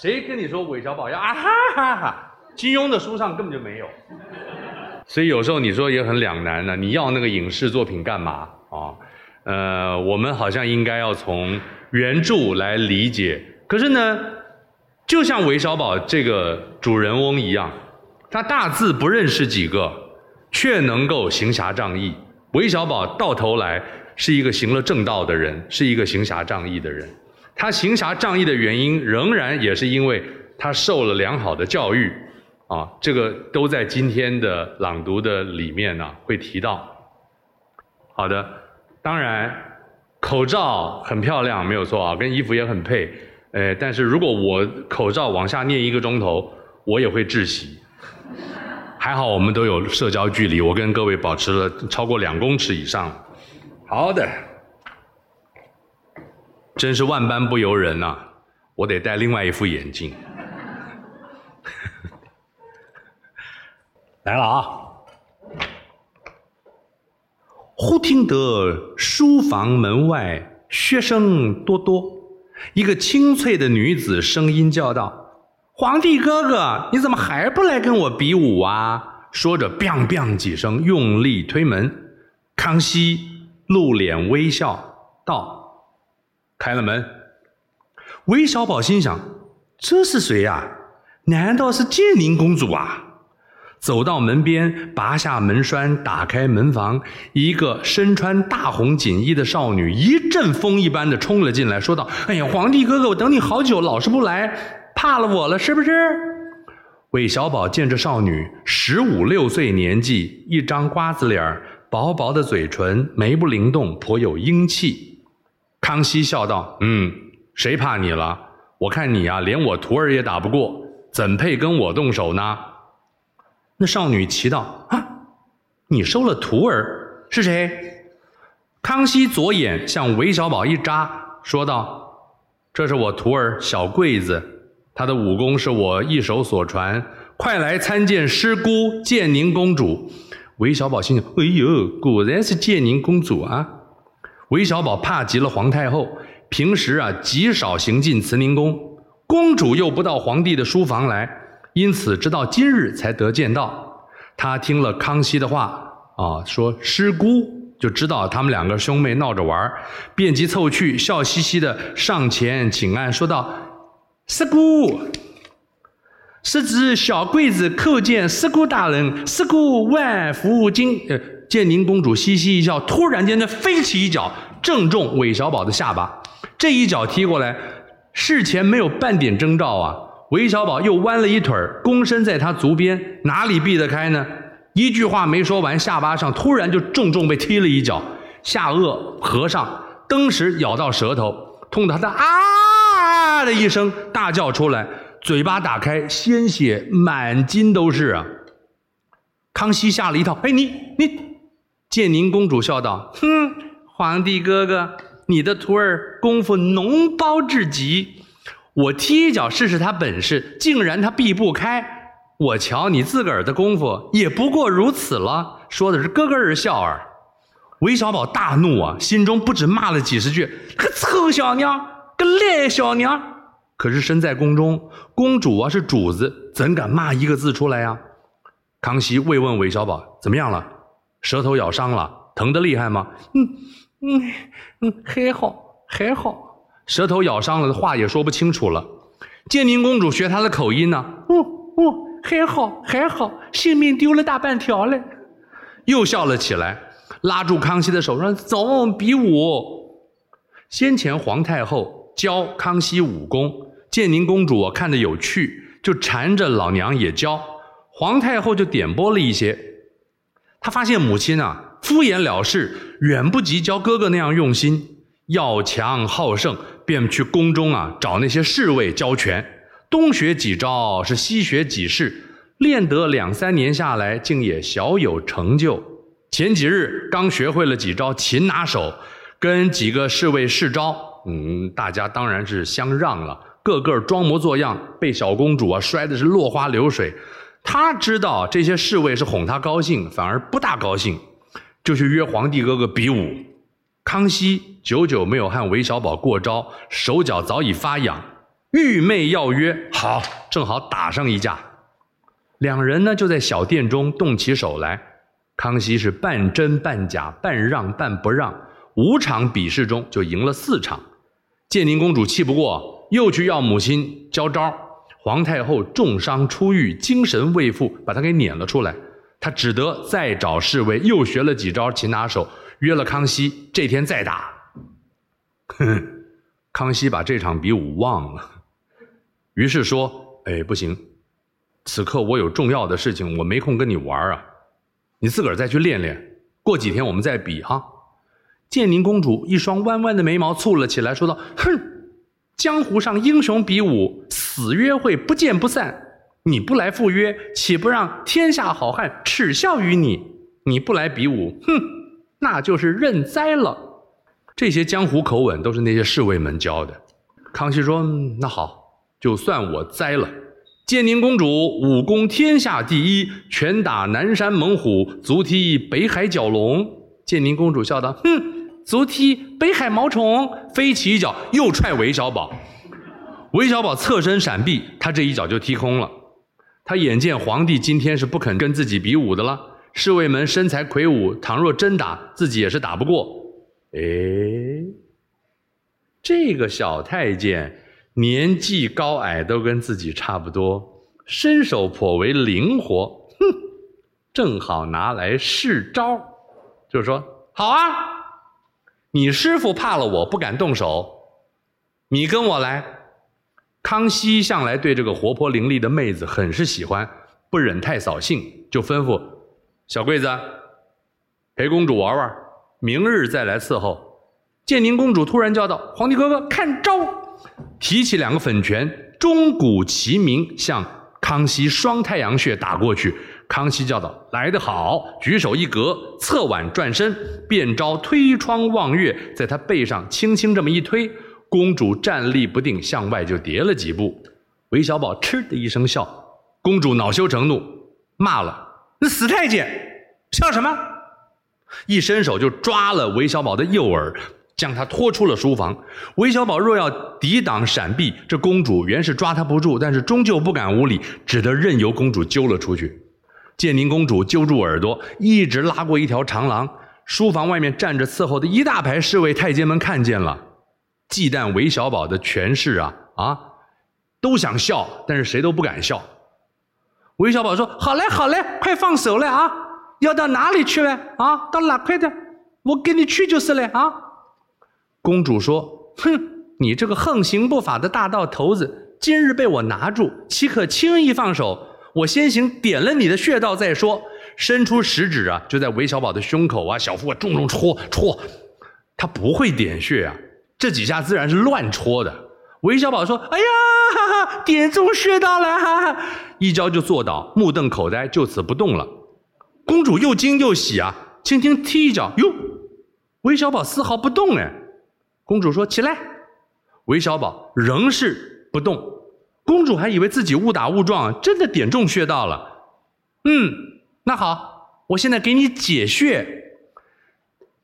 谁跟你说韦小宝要啊哈哈哈？金庸的书上根本就没有。所以有时候你说也很两难呢，你要那个影视作品干嘛啊？呃，我们好像应该要从原著来理解。可是呢，就像韦小宝这个主人翁一样，他大字不认识几个，却能够行侠仗义。韦小宝到头来是一个行了正道的人，是一个行侠仗义的人。他行侠仗义的原因，仍然也是因为他受了良好的教育。啊，这个都在今天的朗读的里面呢，会提到。好的，当然，口罩很漂亮，没有错啊，跟衣服也很配。呃，但是如果我口罩往下念一个钟头，我也会窒息。还好我们都有社交距离，我跟各位保持了超过两公尺以上。好的，真是万般不由人呐，我得戴另外一副眼镜。来了啊！忽听得书房门外嘘声多多，一个清脆的女子声音叫道：“皇帝哥哥，你怎么还不来跟我比武啊？”说着，biang bang 几声，用力推门。康熙露脸微笑道：“开了门。”韦小宝心想：“这是谁呀？难道是建宁公主啊？”走到门边，拔下门栓，打开门房，一个身穿大红锦衣的少女一阵风一般的冲了进来，说道：“哎呀，皇帝哥哥，我等你好久，老是不来，怕了我了是不是？”韦小宝见这少女十五六岁年纪，一张瓜子脸薄薄的嘴唇，眉不灵动，颇有英气。康熙笑道：“嗯，谁怕你了？我看你呀，连我徒儿也打不过，怎配跟我动手呢？”那少女奇道：“啊，你收了徒儿是谁？”康熙左眼向韦小宝一扎，说道：“这是我徒儿小桂子，她的武功是我一手所传，快来参见师姑建宁公主。”韦小宝心想：“哎呦，果然是建宁公主啊！”韦小宝怕极了皇太后，平时啊极少行进慈宁宫，公主又不到皇帝的书房来。因此，直到今日才得见到。他听了康熙的话啊，说师姑就知道他们两个兄妹闹着玩便即凑去，笑嘻嘻的上前请安，说道：“师姑，是指小桂子叩见师姑大人，师姑万福金。”呃，建宁公主嘻嘻一笑，突然间的飞起一脚，正中韦小宝的下巴。这一脚踢过来，事前没有半点征兆啊。韦小宝又弯了一腿躬身在他足边，哪里避得开呢？一句话没说完，下巴上突然就重重被踢了一脚，下颚合上，登时咬到舌头，痛得他啊的一声大叫出来，嘴巴打开，鲜血满襟都是啊！康熙吓了一跳，哎，你你，建宁公主笑道：“哼，皇帝哥哥，你的徒儿功夫脓包至极。”我踢一脚试试他本事，竟然他避不开。我瞧你自个儿的功夫也不过如此了。说的是咯咯儿笑儿。韦小宝大怒啊，心中不止骂了几十句：“个臭小娘，个赖小娘！”可是身在宫中，公主啊是主子，怎敢骂一个字出来呀？康熙慰问韦小宝：“怎么样了？舌头咬伤了，疼得厉害吗？”“嗯嗯嗯，还好还好。”舌头咬伤了，话也说不清楚了。建宁公主学他的口音呢，哦哦，还好还好，性命丢了大半条嘞，又笑了起来，拉住康熙的手说：“走，比武。”先前皇太后教康熙武功，建宁公主看着有趣，就缠着老娘也教。皇太后就点拨了一些，他发现母亲啊敷衍了事，远不及教哥哥那样用心。要强好胜，便去宫中啊找那些侍卫教拳，东学几招，是西学几式，练得两三年下来，竟也小有成就。前几日刚学会了几招擒拿手，跟几个侍卫试招，嗯，大家当然是相让了，个个装模作样，被小公主啊摔的是落花流水。他知道这些侍卫是哄他高兴，反而不大高兴，就去约皇帝哥哥比武。康熙久久没有和韦小宝过招，手脚早已发痒。玉妹要约，好，正好打上一架。两人呢就在小殿中动起手来。康熙是半真半假，半让半不让，五场比试中就赢了四场。建宁公主气不过，又去要母亲交招。皇太后重伤初愈，精神未复，把她给撵了出来。她只得再找侍卫，又学了几招擒拿手，约了康熙这天再打。哼，康熙把这场比武忘了。于是说：“哎，不行，此刻我有重要的事情，我没空跟你玩啊。你自个儿再去练练，过几天我们再比哈。”建宁公主一双弯弯的眉毛蹙了起来，说道：“哼，江湖上英雄比武，死约会，不见不散。你不来赴约，岂不让天下好汉耻笑于你？你不来比武，哼，那就是认栽了。”这些江湖口吻都是那些侍卫们教的。康熙说：“那好。”就算我栽了，建宁公主武功天下第一，拳打南山猛虎，足踢北海蛟龙。建宁公主笑道：“哼，足踢北海毛虫。”飞起一脚，又踹韦小宝。韦小宝侧身闪避，他这一脚就踢空了。他眼见皇帝今天是不肯跟自己比武的了，侍卫们身材魁梧，倘若真打，自己也是打不过。哎，这个小太监。年纪高矮都跟自己差不多，身手颇为灵活，哼，正好拿来试招。就是说，好啊，你师傅怕了我不敢动手，你跟我来。康熙向来对这个活泼伶俐的妹子很是喜欢，不忍太扫兴，就吩咐小桂子陪公主玩玩，明日再来伺候。建宁公主突然叫道：“皇帝哥哥，看招！”提起两个粉拳，钟鼓齐鸣，向康熙双太阳穴打过去。康熙叫道：“来得好！”举手一格，侧腕转身，变招推窗望月，在他背上轻轻这么一推，公主站立不定，向外就跌了几步。韦小宝嗤的一声笑，公主恼羞成怒，骂了：“那死太监，笑什么？”一伸手就抓了韦小宝的右耳。将他拖出了书房。韦小宝若要抵挡闪避，这公主原是抓他不住，但是终究不敢无礼，只得任由公主揪了出去。建宁公主揪住耳朵，一直拉过一条长廊。书房外面站着伺候的一大排侍卫太监们看见了，忌惮韦小宝的权势啊啊，都想笑，但是谁都不敢笑。韦小宝说：“好嘞，好嘞，快放手了啊！要到哪里去嘞？啊，到哪块的？我跟你去就是了啊！”公主说：“哼，你这个横行不法的大盗头子，今日被我拿住，岂可轻易放手？我先行点了你的穴道再说。”伸出食指啊，就在韦小宝的胸口啊、小腹啊重重戳戳。他不会点穴啊，这几下自然是乱戳的。韦小宝说：“哎呀，哈哈，点中穴道了！”哈哈，一招就坐倒，目瞪口呆，就此不动了。公主又惊又喜啊，轻轻踢一脚，哟，韦小宝丝毫不动哎。公主说：“起来。”韦小宝仍是不动。公主还以为自己误打误撞，真的点中穴道了。嗯，那好，我现在给你解穴。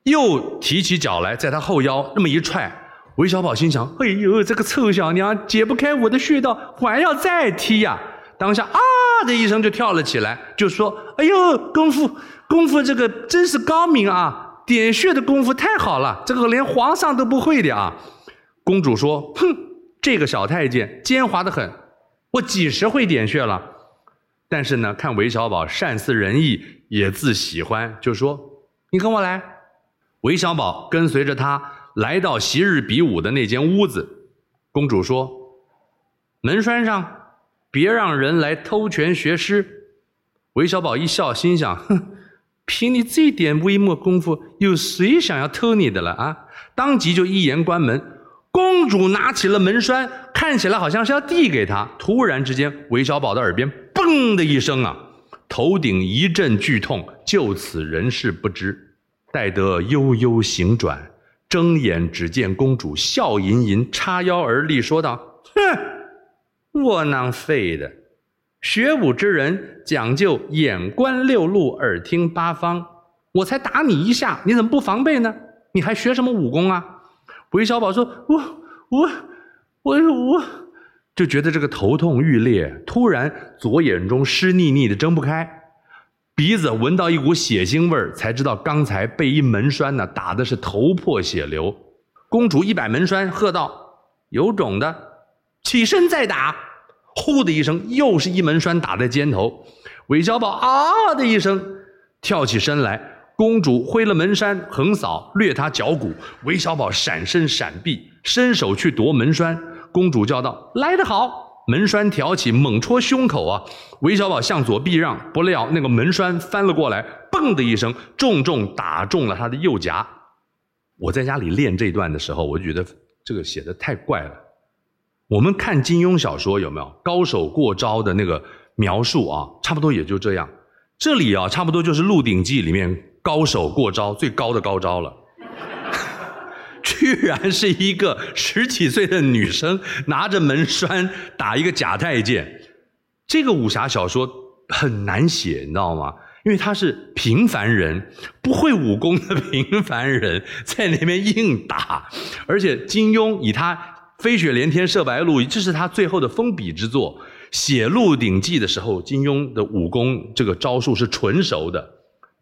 又提起脚来，在他后腰那么一踹。韦小宝心想：“哎呦，这个臭小娘解不开我的穴道，还要再踢呀！”当下啊的一声就跳了起来，就说：“哎呦，功夫功夫，这个真是高明啊！”点穴的功夫太好了，这个连皇上都不会的啊！公主说：“哼，这个小太监奸猾的很，我几时会点穴了？但是呢，看韦小宝善思人意，也自喜欢，就说：‘你跟我来。’韦小宝跟随着他来到昔日比武的那间屋子。公主说：‘门栓上别让人来偷拳学师。’韦小宝一笑，心想：‘哼。’凭你这点微末功夫，有谁想要偷你的了啊？当即就一言关门。公主拿起了门栓，看起来好像是要递给他。突然之间，韦小宝的耳边“嘣”的一声啊，头顶一阵剧痛，就此人事不知。待得悠悠醒转，睁眼只见公主笑吟吟，叉腰而立，说道：“哼，窝囊废的！”学武之人讲究眼观六路，耳听八方。我才打你一下，你怎么不防备呢？你还学什么武功啊？韦小宝说：“我我我我就觉得这个头痛欲裂，突然左眼中湿腻腻的睁不开，鼻子闻到一股血腥味儿，才知道刚才被一门栓呢打的是头破血流。公主一摆门栓，喝道：“有种的，起身再打！”呼的一声，又是一门栓打在肩头。韦小宝啊的一声，跳起身来。公主挥了门扇横扫，掠他脚骨。韦小宝闪身闪避，伸手去夺门栓。公主叫道：“来得好！”门栓挑起，猛戳胸口啊！韦小宝向左避让，不料那个门栓翻了过来，嘣的一声，重重打中了他的右颊。我在家里练这段的时候，我就觉得这个写的太怪了。我们看金庸小说有没有高手过招的那个描述啊？差不多也就这样。这里啊，差不多就是《鹿鼎记》里面。高手过招，最高的高招了，居然是一个十几岁的女生拿着门栓打一个假太监。这个武侠小说很难写，你知道吗？因为他是平凡人，不会武功的平凡人，在那边硬打。而且金庸以他飞雪连天射白鹿，这是他最后的封笔之作。写《鹿鼎记》的时候，金庸的武功这个招数是纯熟的。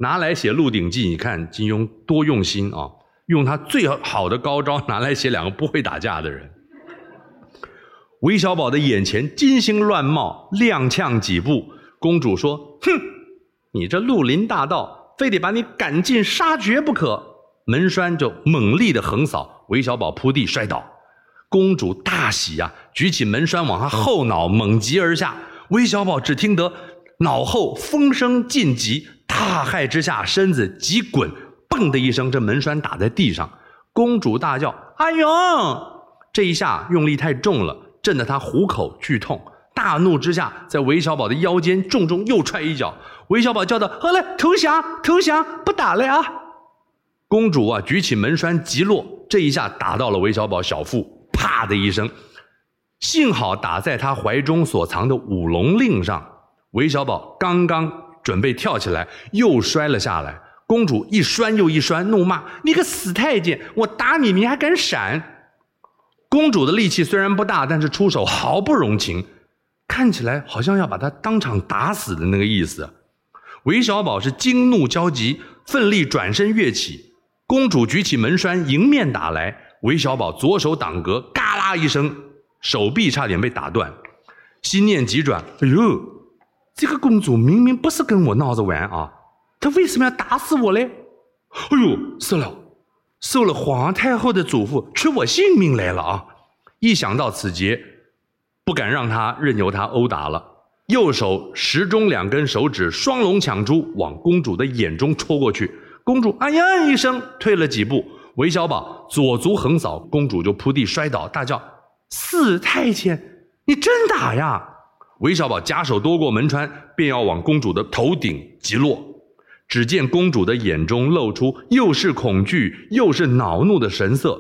拿来写《鹿鼎记》，你看金庸多用心啊！用他最好的高招拿来写两个不会打架的人。韦小宝的眼前金星乱冒，踉跄几步，公主说：“哼，你这绿林大盗，非得把你赶尽杀绝不可！”门栓就猛力的横扫，韦小宝扑地摔倒。公主大喜呀，举起门栓往他后脑猛击而下。韦小宝只听得脑后风声尽急。大骇之下，身子急滚，嘣的一声，这门栓打在地上。公主大叫：“哎呦！”这一下用力太重了，震得她虎口剧痛。大怒之下，在韦小宝的腰间重重又踹一脚。韦小宝叫道：“好了，投降，投降，不打了啊！”公主啊，举起门栓急落，这一下打到了韦小宝小腹，啪的一声，幸好打在他怀中所藏的五龙令上。韦小宝刚刚。准备跳起来，又摔了下来。公主一摔又一摔，怒骂：“你个死太监，我打你，你还敢闪！”公主的力气虽然不大，但是出手毫不容情，看起来好像要把他当场打死的那个意思。韦小宝是惊怒交集，奋力转身跃起。公主举起门栓迎面打来，韦小宝左手挡格，嘎啦一声，手臂差点被打断。心念急转，哎呦！这个公主明明不是跟我闹着玩啊，她为什么要打死我嘞？哎呦，死了，受了皇太后的嘱咐，取我性命来了啊！一想到此劫，不敢让她任由她殴打了。右手时中两根手指双龙抢珠，往公主的眼中戳过去。公主哎呀一声，退了几步。韦小宝左足横扫，公主就扑地摔倒，大叫：“四太监，你真打呀！”韦小宝假手夺过门栓，便要往公主的头顶击落。只见公主的眼中露出又是恐惧又是恼怒的神色，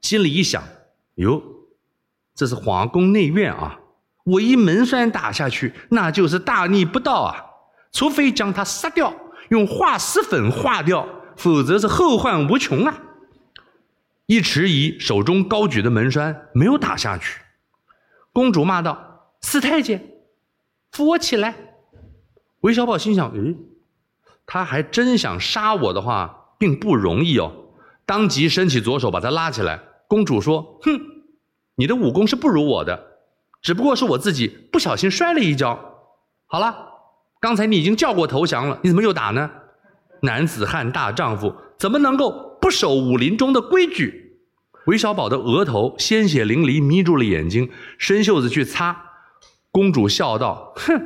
心里一想：哟，这是皇宫内院啊！我一门栓打下去，那就是大逆不道啊！除非将他杀掉，用化石粉化掉，否则是后患无穷啊！一迟疑，手中高举的门栓没有打下去。公主骂道。四太监，扶我起来！韦小宝心想：“诶，他还真想杀我的话，并不容易哦。”当即伸起左手把他拉起来。公主说：“哼，你的武功是不如我的，只不过是我自己不小心摔了一跤。好了，刚才你已经叫过投降了，你怎么又打呢？男子汉大丈夫，怎么能够不守武林中的规矩？”韦小宝的额头鲜血淋漓，眯住了眼睛，伸袖子去擦。公主笑道：“哼，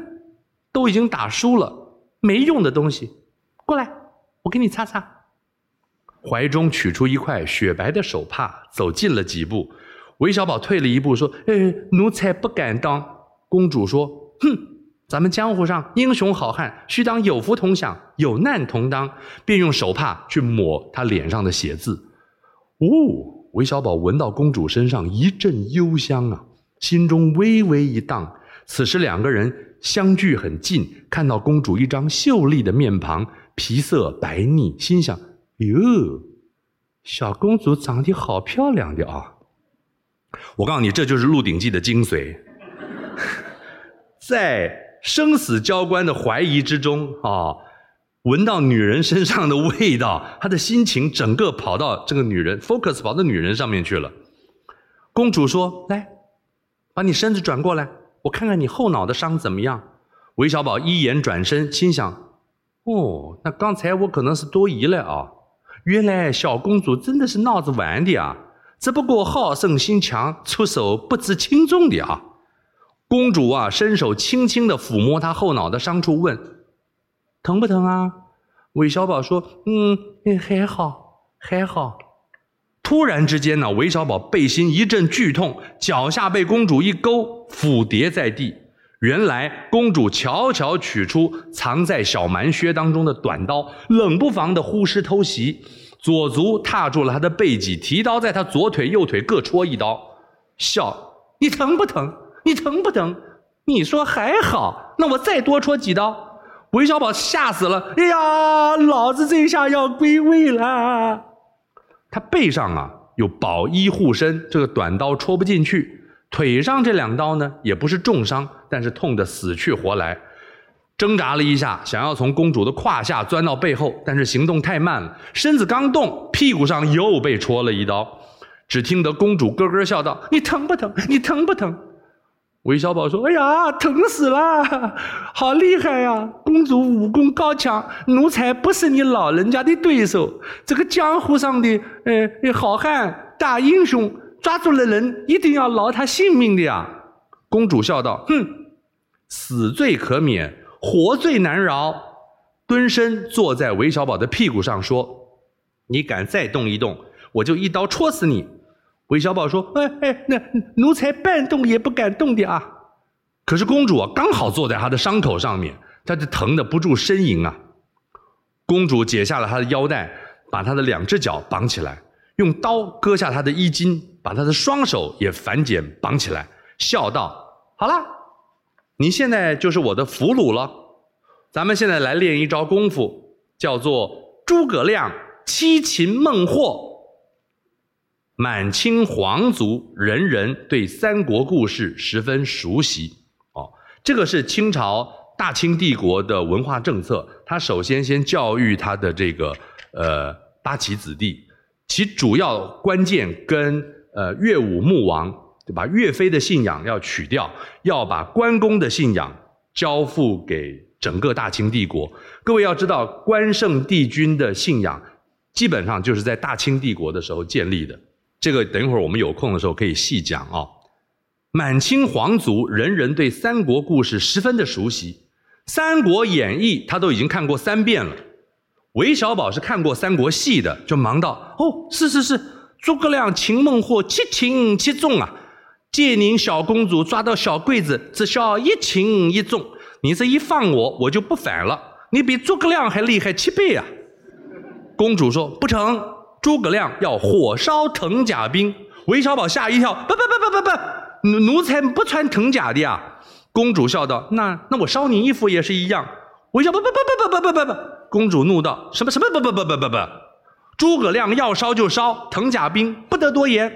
都已经打输了，没用的东西，过来，我给你擦擦。”怀中取出一块雪白的手帕，走近了几步。韦小宝退了一步，说：“哎，奴才不敢当。”公主说：“哼，咱们江湖上英雄好汉，须当有福同享，有难同当。”便用手帕去抹他脸上的血渍。哦，韦小宝闻到公主身上一阵幽香啊，心中微微一荡。此时两个人相距很近，看到公主一张秀丽的面庞，皮色白腻，心想：哟，小公主长得好漂亮的啊！我告诉你，这就是《鹿鼎记》的精髓，在生死交关的怀疑之中啊，闻到女人身上的味道，他的心情整个跑到这个女人，focus 跑到女人上面去了。公主说：“来，把你身子转过来，我看看你后脑的伤怎么样。”韦小宝一眼转身，心想：“哦，那刚才我可能是多疑了啊。原来小公主真的是闹着玩的啊，只不过好胜心强，出手不知轻重的啊。”公主啊，伸手轻轻地抚摸他后脑的伤处，问：“疼不疼啊？”韦小宝说：“嗯，还好，还好。”突然之间呢，韦小宝背心一阵剧痛，脚下被公主一勾，俯跌在地。原来公主悄悄取出藏在小蛮靴当中的短刀，冷不防的呼师偷袭，左足踏住了他的背脊，提刀在他左腿、右腿各戳一刀，笑：“你疼不疼？你疼不疼？你说还好，那我再多戳几刀。”韦小宝吓死了，哎呀，老子这下要归位了。他背上啊有宝衣护身，这个短刀戳不进去；腿上这两刀呢也不是重伤，但是痛得死去活来。挣扎了一下，想要从公主的胯下钻到背后，但是行动太慢了，身子刚动，屁股上又被戳了一刀。只听得公主咯咯笑道：“你疼不疼？你疼不疼？”韦小宝说：“哎呀，疼死了，好厉害呀！公主武功高强，奴才不是你老人家的对手。这个江湖上的呃好汉大英雄，抓住了人一定要饶他性命的呀。”公主笑道：“哼，死罪可免，活罪难饶。”蹲身坐在韦小宝的屁股上说：“你敢再动一动，我就一刀戳死你。”韦小宝说：“哎哎，那奴才半动也不敢动的啊。”可是公主啊，刚好坐在他的伤口上面，他就疼得不住呻吟啊。公主解下了他的腰带，把他的两只脚绑起来，用刀割下他的衣襟，把他的双手也反剪绑起来，笑道：“好了，你现在就是我的俘虏了。咱们现在来练一招功夫，叫做诸葛亮七擒孟获。”满清皇族人人对三国故事十分熟悉哦，这个是清朝大清帝国的文化政策。他首先先教育他的这个呃八旗子弟，其主要关键跟呃岳武穆王，对吧？岳飞的信仰要取掉，要把关公的信仰交付给整个大清帝国。各位要知道，关圣帝君的信仰基本上就是在大清帝国的时候建立的。这个等一会儿我们有空的时候可以细讲啊。满清皇族人人对三国故事十分的熟悉，《三国演义》他都已经看过三遍了。韦小宝是看过三国戏的，就忙道：“哦，是是是，诸葛亮擒孟获，七擒七纵啊！借您小公主抓到小桂子，只需要一擒一纵。你这一放我，我就不反了。你比诸葛亮还厉害七倍啊！”公主说：“不成。”诸葛亮要火烧藤甲兵，韦小宝吓一跳，不不不不不不，奴奴才不穿藤甲的呀。公主笑道：“那那我烧你衣服也是一样。”韦小宝不不不不不不不不，公主怒道：“什么什么不不不不不不？诸葛亮要烧就烧，藤甲兵不得多言。”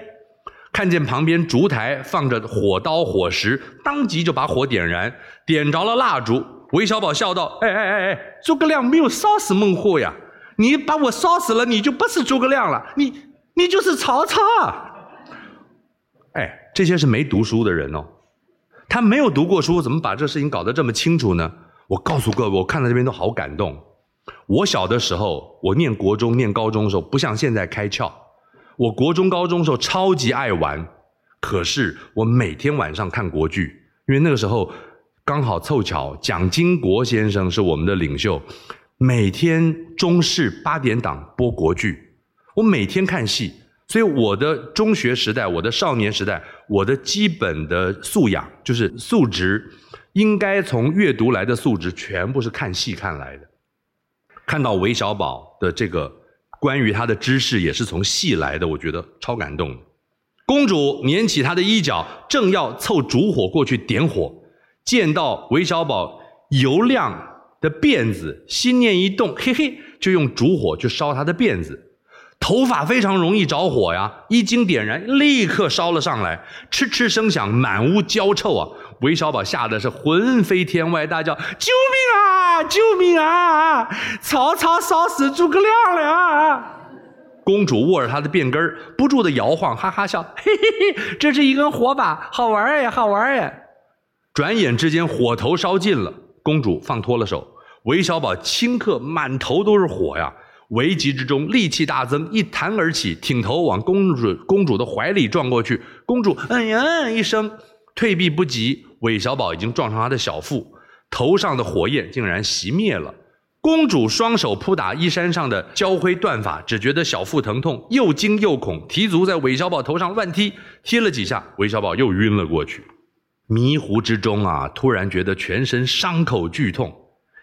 看见旁边烛台放着火刀火石，当即就把火点燃，点着了蜡烛。韦小宝笑道：“哎哎哎哎，诸葛亮没有烧死孟获呀。”你把我烧死了，你就不是诸葛亮了，你你就是曹操啊！哎，这些是没读书的人哦，他没有读过书，怎么把这事情搞得这么清楚呢？我告诉各位，我看到这边都好感动。我小的时候，我念国中、念高中的时候，不像现在开窍。我国中、高中的时候超级爱玩，可是我每天晚上看国剧，因为那个时候刚好凑巧蒋经国先生是我们的领袖。每天中视八点档播国剧，我每天看戏，所以我的中学时代、我的少年时代、我的基本的素养就是素质，应该从阅读来的素质，全部是看戏看来的。看到韦小宝的这个关于他的知识也是从戏来的，我觉得超感动。公主捻起她的衣角，正要凑烛火过去点火，见到韦小宝油亮。的辫子，心念一动，嘿嘿，就用烛火去烧他的辫子。头发非常容易着火呀，一经点燃，立刻烧了上来，嗤嗤声响，满屋焦臭啊！韦小宝吓得是魂飞天外，大叫：“救命啊！救命啊！曹操烧死诸葛亮了！”公主握着他的辫根不住的摇晃，哈哈笑：“嘿嘿嘿，这是一根火把，好玩哎，好玩哎！”转眼之间，火头烧尽了，公主放脱了手，韦小宝顷刻满头都是火呀。危急之中，力气大增，一弹而起，挺头往公主公主的怀里撞过去。公主“嗯呀”一声，退避不及。韦小宝已经撞上他的小腹，头上的火焰竟然熄灭了。公主双手扑打衣衫上的焦灰断发，只觉得小腹疼痛，又惊又恐，提足在韦小宝头上乱踢，踢了几下，韦小宝又晕了过去。迷糊之中啊，突然觉得全身伤口剧痛，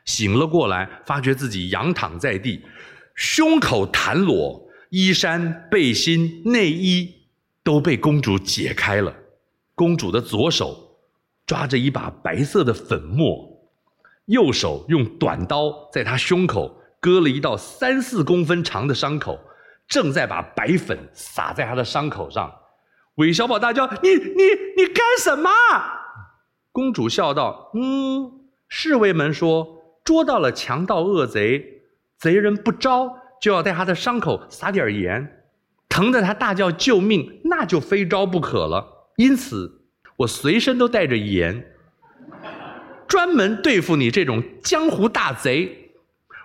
醒了过来，发觉自己仰躺在地。胸口袒裸，衣衫、背心、内衣都被公主解开了。公主的左手抓着一把白色的粉末，右手用短刀在她胸口割了一道三四公分长的伤口，正在把白粉撒在她的伤口上。韦小宝大叫：“你你你干什么？”公主笑道：“嗯，侍卫们说捉到了强盗恶贼。”贼人不招，就要在他的伤口撒点盐，疼得他大叫救命，那就非招不可了。因此，我随身都带着盐，专门对付你这种江湖大贼。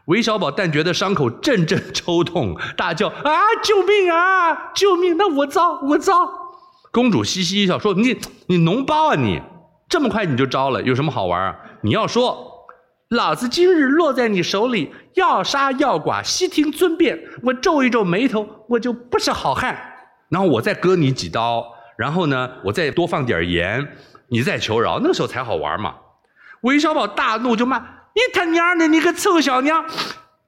韦小宝但觉得伤口阵阵抽痛，大叫啊救命啊救命！那我招我招。公主嘻嘻一笑说：“你你脓包啊你，这么快你就招了，有什么好玩啊？你要说。”老子今日落在你手里，要杀要剐，悉听尊便。我皱一皱眉头，我就不是好汉。然后我再割你几刀，然后呢，我再多放点盐，你再求饶，那个时候才好玩嘛。韦小宝大怒，就骂你他娘的，你个臭小娘！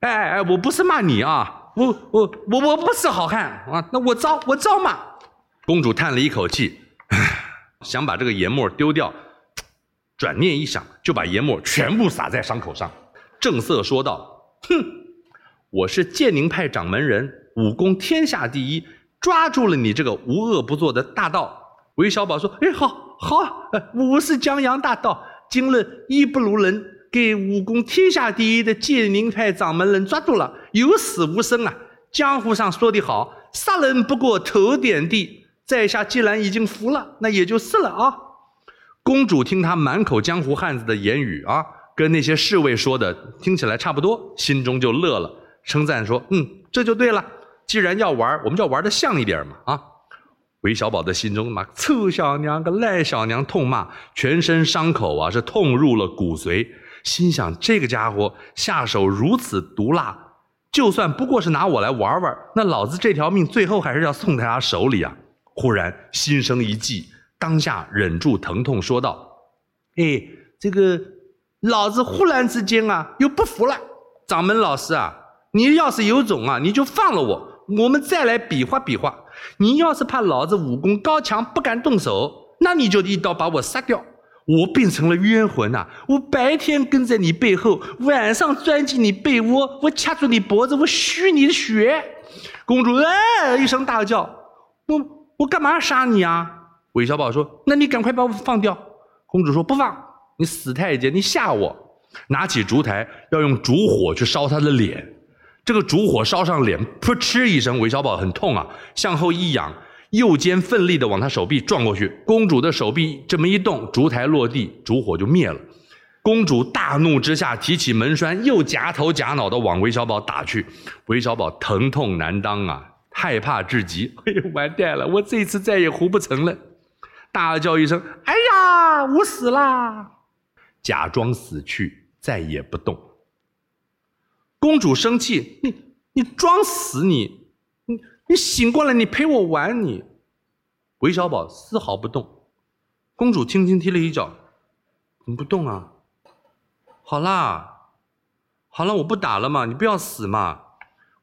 哎哎，我不是骂你啊，我我我我不是好汉啊，那我招我招嘛。公主叹了一口气，想把这个盐沫丢掉。转念一想，就把研末全部撒在伤口上，正色说道：“哼，我是建宁派掌门人，武功天下第一，抓住了你这个无恶不作的大盗。”韦小宝说：“哎，好，好，我是江洋大盗，今日义不如人，给武功天下第一的建宁派掌门人抓住了，有死无生啊！江湖上说的好，杀人不过头点地，在下既然已经服了，那也就是了啊。”公主听他满口江湖汉子的言语啊，跟那些侍卫说的听起来差不多，心中就乐了，称赞说：“嗯，这就对了。既然要玩，我们就玩的像一点嘛！”啊，韦小宝的心中嘛，臭小娘个赖小娘，痛骂，全身伤口啊是痛入了骨髓，心想这个家伙下手如此毒辣，就算不过是拿我来玩玩，那老子这条命最后还是要送在他手里啊！忽然心生一计。当下忍住疼痛说道：“哎，这个老子忽然之间啊，又不服了。掌门老师啊，你要是有种啊，你就放了我，我们再来比划比划。你要是怕老子武功高强不敢动手，那你就一刀把我杀掉。我变成了冤魂呐！我白天跟在你背后，晚上钻进你被窝，我掐住你脖子，我吸你的血。”公主哎一声大叫：“我我干嘛杀你啊？”韦小宝说：“那你赶快把我放掉。”公主说：“不放，你死太监，你吓我！”拿起烛台要用烛火去烧他的脸，这个烛火烧上脸，噗嗤一声，韦小宝很痛啊，向后一仰，右肩奋力的往他手臂撞过去，公主的手臂这么一动，烛台落地，烛火就灭了。公主大怒之下，提起门栓，又夹头夹脑的往韦小宝打去，韦小宝疼痛难当啊，害怕至极，哎呦，完蛋了，我这次再也活不成了。大叫一声：“哎呀，我死啦！”假装死去，再也不动。公主生气：“你你装死你，你你醒过来，你陪我玩你。”韦小宝丝毫不动。公主轻轻踢了一脚：“怎么不动啊？”好啦，好了，我不打了嘛，你不要死嘛。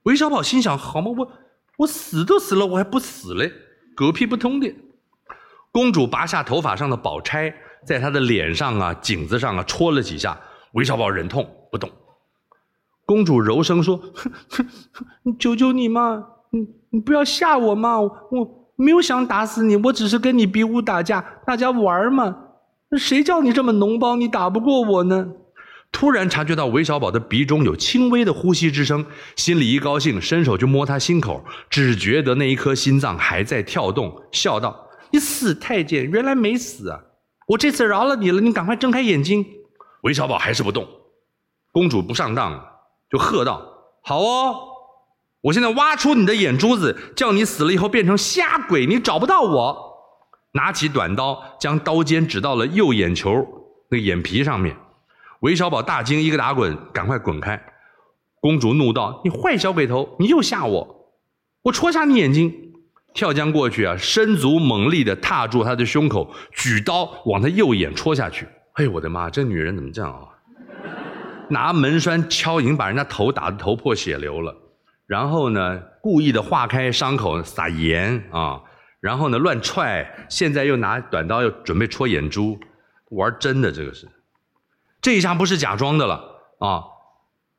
韦小宝心想：“好嘛，我我死都死了，我还不死嘞，狗屁不通的。”公主拔下头发上的宝钗，在她的脸上啊、颈子上啊戳了几下。韦小宝忍痛不动。公主柔声说：“ 求求你嘛！你你不要吓我嘛！我没有想打死你，我只是跟你比武打架，大家玩嘛。谁叫你这么脓包，你打不过我呢？突然察觉到韦小宝的鼻中有轻微的呼吸之声，心里一高兴，伸手就摸他心口，只觉得那一颗心脏还在跳动，笑道：“你死太监，原来没死啊！我这次饶了你了，你赶快睁开眼睛。”韦小宝还是不动。公主不上当，就喝道：“好哦，我现在挖出你的眼珠子，叫你死了以后变成瞎鬼，你找不到我。”拿起短刀，将刀尖指到了右眼球那眼皮上面。韦小宝大惊，一个打滚，赶快滚开。公主怒道：“你坏小鬼头，你又吓我！我戳瞎你眼睛！”跳江过去啊，身足猛力的踏住他的胸口，举刀往他右眼戳下去。哎呦我的妈！这女人怎么这样啊？拿门栓敲，已经把人家头打得头破血流了。然后呢，故意的划开伤口，撒盐啊。然后呢，乱踹。现在又拿短刀，又准备戳眼珠，玩真的这个是。这一下不是假装的了啊！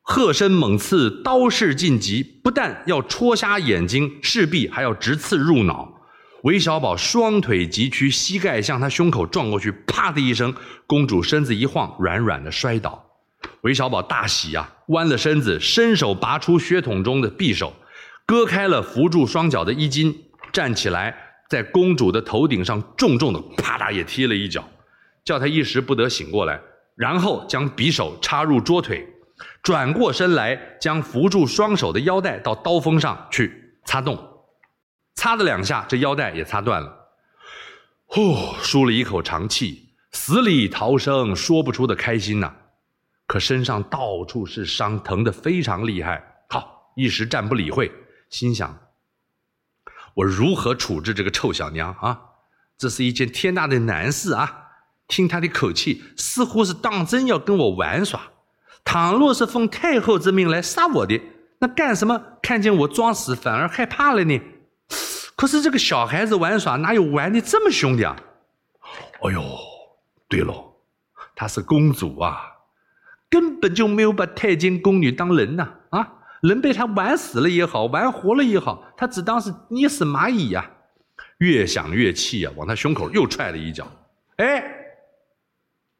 鹤身猛刺，刀势尽急，不但要戳瞎眼睛，势必还要直刺入脑。韦小宝双腿急屈，膝盖向他胸口撞过去，啪的一声，公主身子一晃，软软的摔倒。韦小宝大喜呀，弯了身子，伸手拔出血桶中的匕首，割开了扶住双脚的衣襟，站起来，在公主的头顶上重重的啪嗒也踢了一脚，叫她一时不得醒过来。然后将匕首插入桌腿，转过身来，将扶住双手的腰带到刀锋上去擦动，擦了两下，这腰带也擦断了。呼，舒了一口长气，死里逃生，说不出的开心呐。可身上到处是伤，疼得非常厉害。好，一时暂不理会，心想：我如何处置这个臭小娘啊？这是一件天大的难事啊！听她的口气，似乎是当真要跟我玩耍。倘若是奉太后之命来杀我的，那干什么看见我装死反而害怕了呢？可是这个小孩子玩耍哪有玩的这么凶的啊？哎呦，对喽，她是公主啊，根本就没有把太监宫女当人呐！啊，人被她玩死了也好，玩活了也好，她只当是捏死蚂蚁呀。越想越气呀，往他胸口又踹了一脚。哎。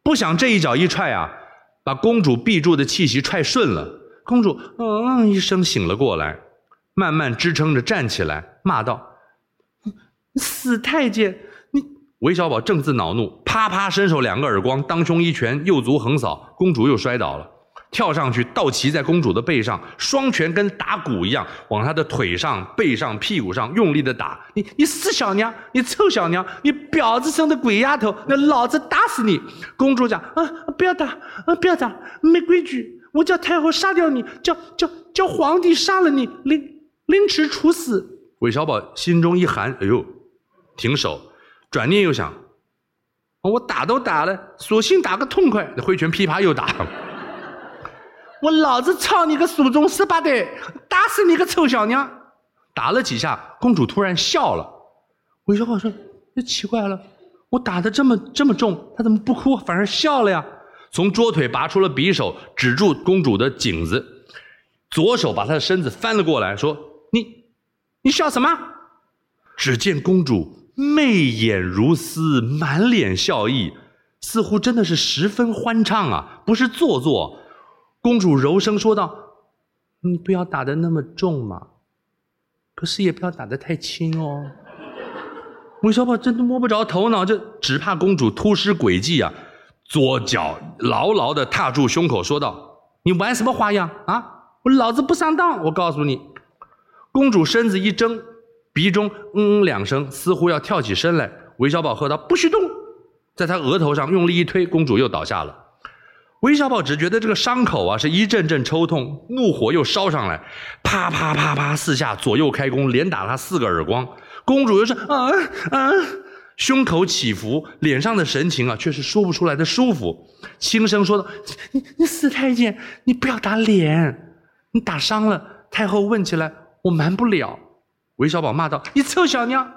不想这一脚一踹啊，把公主闭住的气息踹顺了。公主嗯一声醒了过来，慢慢支撑着站起来，骂道：“死太监！你！”韦小宝正自恼怒，啪啪伸手两个耳光，当胸一拳，右足横扫，公主又摔倒了。跳上去，倒骑在公主的背上，双拳跟打鼓一样，往她的腿上、背上、屁股上用力的打。你你死小娘，你臭小娘，你婊子生的鬼丫头，那老子打死你！公主讲啊，不要打啊，不要打，没规矩，我叫太后杀掉你，叫叫叫皇帝杀了你，凌凌迟处死。韦小宝心中一寒，哎呦，停手，转念又想，我打都打了，索性打个痛快，挥拳噼啪又打。我老子操你个祖宗十八代，打死你个臭小娘！打了几下，公主突然笑了。韦小宝说：“这奇怪了，我打的这么这么重，他怎么不哭，反而笑了呀？”从桌腿拔出了匕首，指住公主的颈子，左手把她的身子翻了过来，说：“你，你笑什么？”只见公主媚眼如丝，满脸笑意，似乎真的是十分欢畅啊，不是做作。公主柔声说道：“你不要打的那么重嘛，可是也不要打的太轻哦。”韦小宝真的摸不着头脑，这只怕公主突施诡计啊！左脚牢牢的踏住胸口，说道：“你玩什么花样啊？我老子不上当！我告诉你。”公主身子一怔，鼻中嗯嗯两声，似乎要跳起身来。韦小宝喝道：“不许动！”在她额头上用力一推，公主又倒下了。韦小宝只觉得这个伤口啊是一阵阵抽痛，怒火又烧上来，啪啪啪啪四下左右开弓，连打他四个耳光。公主又是啊啊，胸口起伏，脸上的神情啊却是说不出来的舒服，轻声说道：“你你死太监，你不要打脸，你打伤了太后问起来，我瞒不了。”韦小宝骂道：“你臭小娘，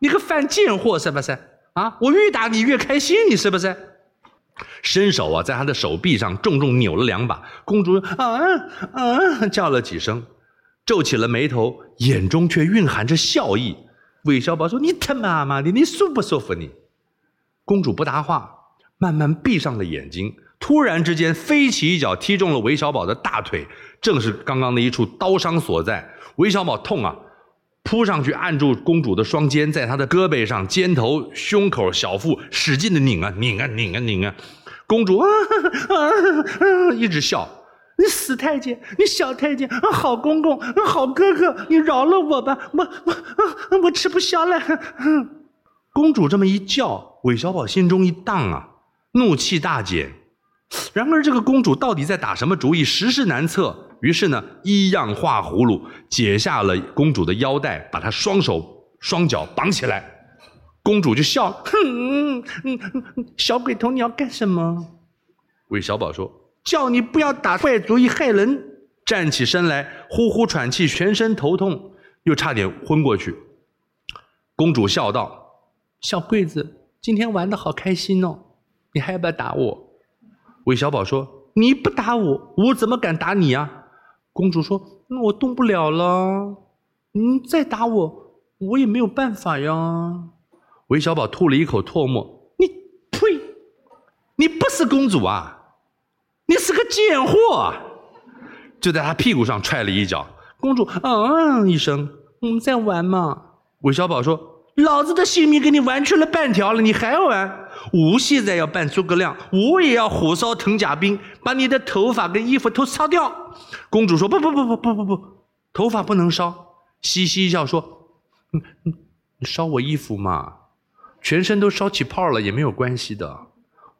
你个犯贱货是不是？啊，我越打你越开心，你是不是？”伸手啊，在他的手臂上重重扭了两把，公主啊啊叫了几声，皱起了眉头，眼中却蕴含着笑意。韦小宝说：“你他妈妈的，你舒不舒服你？”公主不答话，慢慢闭上了眼睛。突然之间，飞起一脚踢中了韦小宝的大腿，正是刚刚的一处刀伤所在。韦小宝痛啊，扑上去按住公主的双肩，在她的胳膊上、肩头、胸口、小腹使劲的拧啊拧啊拧啊拧啊。公主啊啊啊，一直笑。你死太监，你小太监，好公公，好哥哥，你饶了我吧，我我我吃不消了。公主这么一叫，韦小宝心中一荡啊，怒气大减。然而这个公主到底在打什么主意，实事难测。于是呢，一样画葫芦，解下了公主的腰带，把她双手双脚绑起来。公主就笑，哼，小鬼头，你要干什么？韦小宝说。叫你不要打坏主意害人！站起身来，呼呼喘气，全身头痛，又差点昏过去。公主笑道：“小桂子，今天玩的好开心哦，你还要不要打我？”韦小宝说：“你不打我，我怎么敢打你啊？”公主说：“那我动不了了，你再打我，我也没有办法呀。”韦小宝吐了一口唾沫：“你呸！你不是公主啊！”你是个贱货！就在他屁股上踹了一脚。公主嗯一声，我们在玩嘛。韦小宝说：“老子的性命跟你玩去了半条了，你还玩？我现在要扮诸葛亮，我也要火烧藤甲兵，把你的头发跟衣服都烧掉。”公主说：“不不不不不不不，头发不能烧。”嘻嘻一笑说：“嗯嗯，你烧我衣服嘛，全身都烧起泡了也没有关系的。”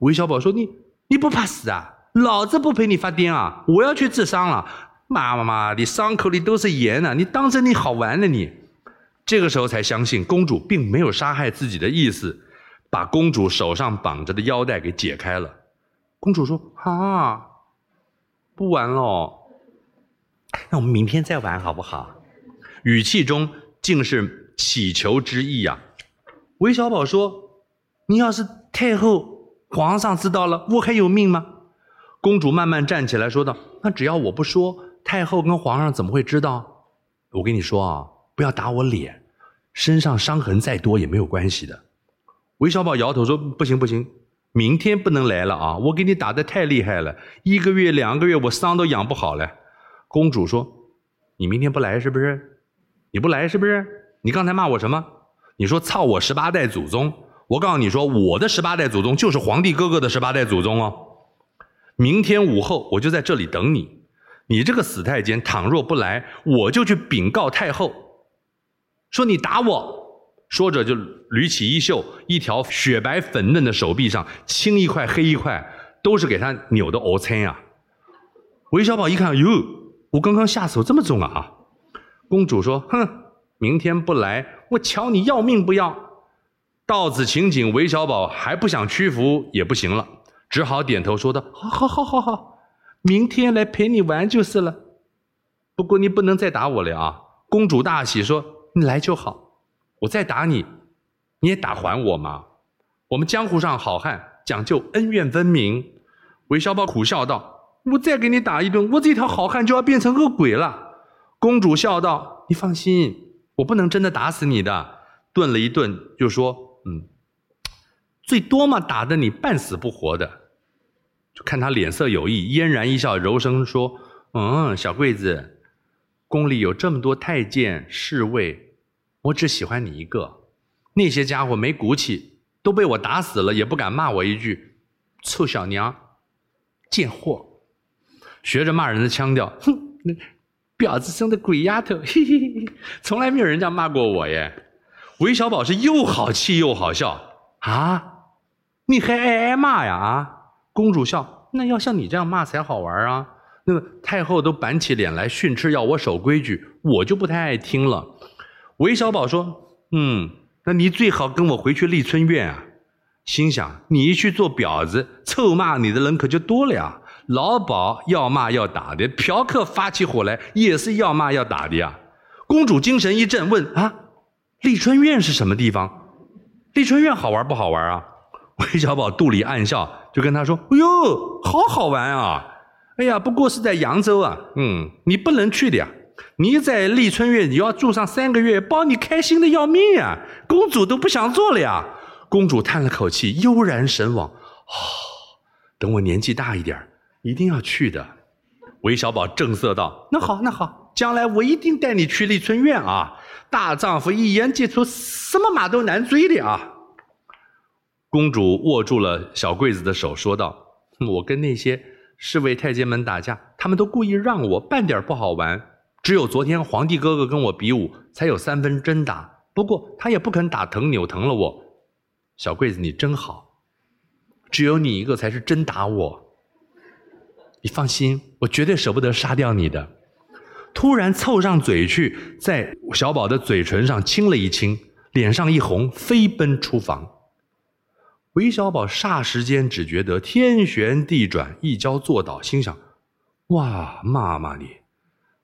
韦小宝说：“你你不怕死啊？”老子不陪你发癫啊！我要去治伤了。妈妈妈的，伤口里都是盐呢，你当真你好玩呢？你这个时候才相信公主并没有杀害自己的意思，把公主手上绑着的腰带给解开了。公主说：“啊，不玩了，那我们明天再玩好不好？”语气中竟是乞求之意呀。韦小宝说：“你要是太后、皇上知道了，我还有命吗？”公主慢慢站起来，说道：“那只要我不说，太后跟皇上怎么会知道？我跟你说啊，不要打我脸，身上伤痕再多也没有关系的。”韦小宝摇头说：“不行不行，明天不能来了啊！我给你打的太厉害了，一个月两个月我伤都养不好了。”公主说：“你明天不来是不是？你不来是不是？你刚才骂我什么？你说操我十八代祖宗！我告诉你说，我的十八代祖宗就是皇帝哥哥的十八代祖宗哦。”明天午后，我就在这里等你。你这个死太监，倘若不来，我就去禀告太后，说你打我。说着就捋起衣袖，一条雪白粉嫩的手臂上青一块黑一块，都是给他扭的藕参呀。韦小宝一看，哟，我刚刚下手这么重啊！公主说：“哼，明天不来，我瞧你要命不要！”到此情景，韦小宝还不想屈服也不行了。只好点头说道：“好，好，好，好，好，明天来陪你玩就是了。不过你不能再打我了啊！”公主大喜说：“你来就好，我再打你，你也打还我嘛。我们江湖上好汉讲究恩怨分明。”韦小宝苦笑道：“我再给你打一顿，我这条好汉就要变成恶鬼了。”公主笑道：“你放心，我不能真的打死你的。”顿了一顿，就说：“嗯，最多嘛，打的你半死不活的。”就看他脸色有异，嫣然一笑，柔声说：“嗯，小桂子，宫里有这么多太监侍卫，我只喜欢你一个。那些家伙没骨气，都被我打死了，也不敢骂我一句‘臭小娘’、‘贱货’，学着骂人的腔调，哼，婊子生的鬼丫头，嘿嘿嘿，从来没有人这样骂过我耶。”韦小宝是又好气又好笑啊！你还挨挨骂呀啊！公主笑，那要像你这样骂才好玩啊！那个太后都板起脸来训斥，要我守规矩，我就不太爱听了。韦小宝说：“嗯，那你最好跟我回去丽春院啊。”心想：你一去做婊子，臭骂你的人可就多了呀。老鸨要骂要打的，嫖客发起火来也是要骂要打的呀。公主精神一振，问：“啊，丽春院是什么地方？丽春院好玩不好玩啊？” 韦小宝肚里暗笑。就跟他说：“哎呦，好好玩啊！哎呀，不过是在扬州啊，嗯，你不能去的呀。你在丽春院你要住上三个月，包你开心的要命呀！公主都不想做了呀。公主叹了口气，悠然神往。哦，等我年纪大一点，一定要去的。韦小宝正色道：“那好，那好，将来我一定带你去丽春院啊！大丈夫一言既出，什么马都难追的啊！”公主握住了小桂子的手，说道：“我跟那些侍卫太监们打架，他们都故意让我，半点不好玩。只有昨天皇帝哥哥跟我比武，才有三分真打。不过他也不肯打疼扭疼了我。小桂子，你真好，只有你一个才是真打我。”你放心，我绝对舍不得杀掉你的。突然凑上嘴去，在小宝的嘴唇上亲了一亲，脸上一红，飞奔出房。韦小宝霎时间只觉得天旋地转，一跤坐倒，心想：哇，妈妈你，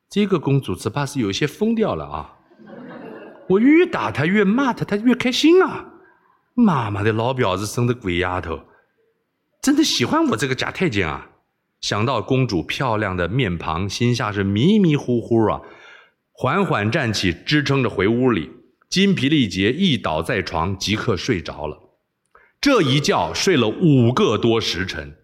这个公主只怕是有些疯掉了啊！我越打她越骂她，她越开心啊！妈妈的老婊子生的鬼丫头，真的喜欢我这个假太监啊！想到公主漂亮的面庞，心下是迷迷糊糊啊，缓缓站起，支撑着回屋里，筋疲力竭，一倒在床，即刻睡着了。这一觉睡了五个多时辰，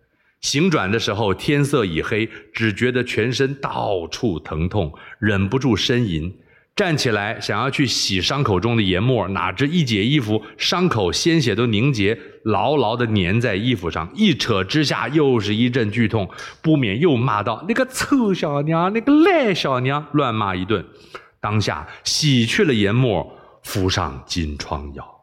醒转的时候天色已黑，只觉得全身到处疼痛，忍不住呻吟。站起来想要去洗伤口中的研末，哪知一解衣服，伤口鲜血都凝结，牢牢地粘在衣服上。一扯之下，又是一阵剧痛，不免又骂道：“那个臭小娘，那个赖小娘！”乱骂一顿。当下洗去了研末，敷上金疮药。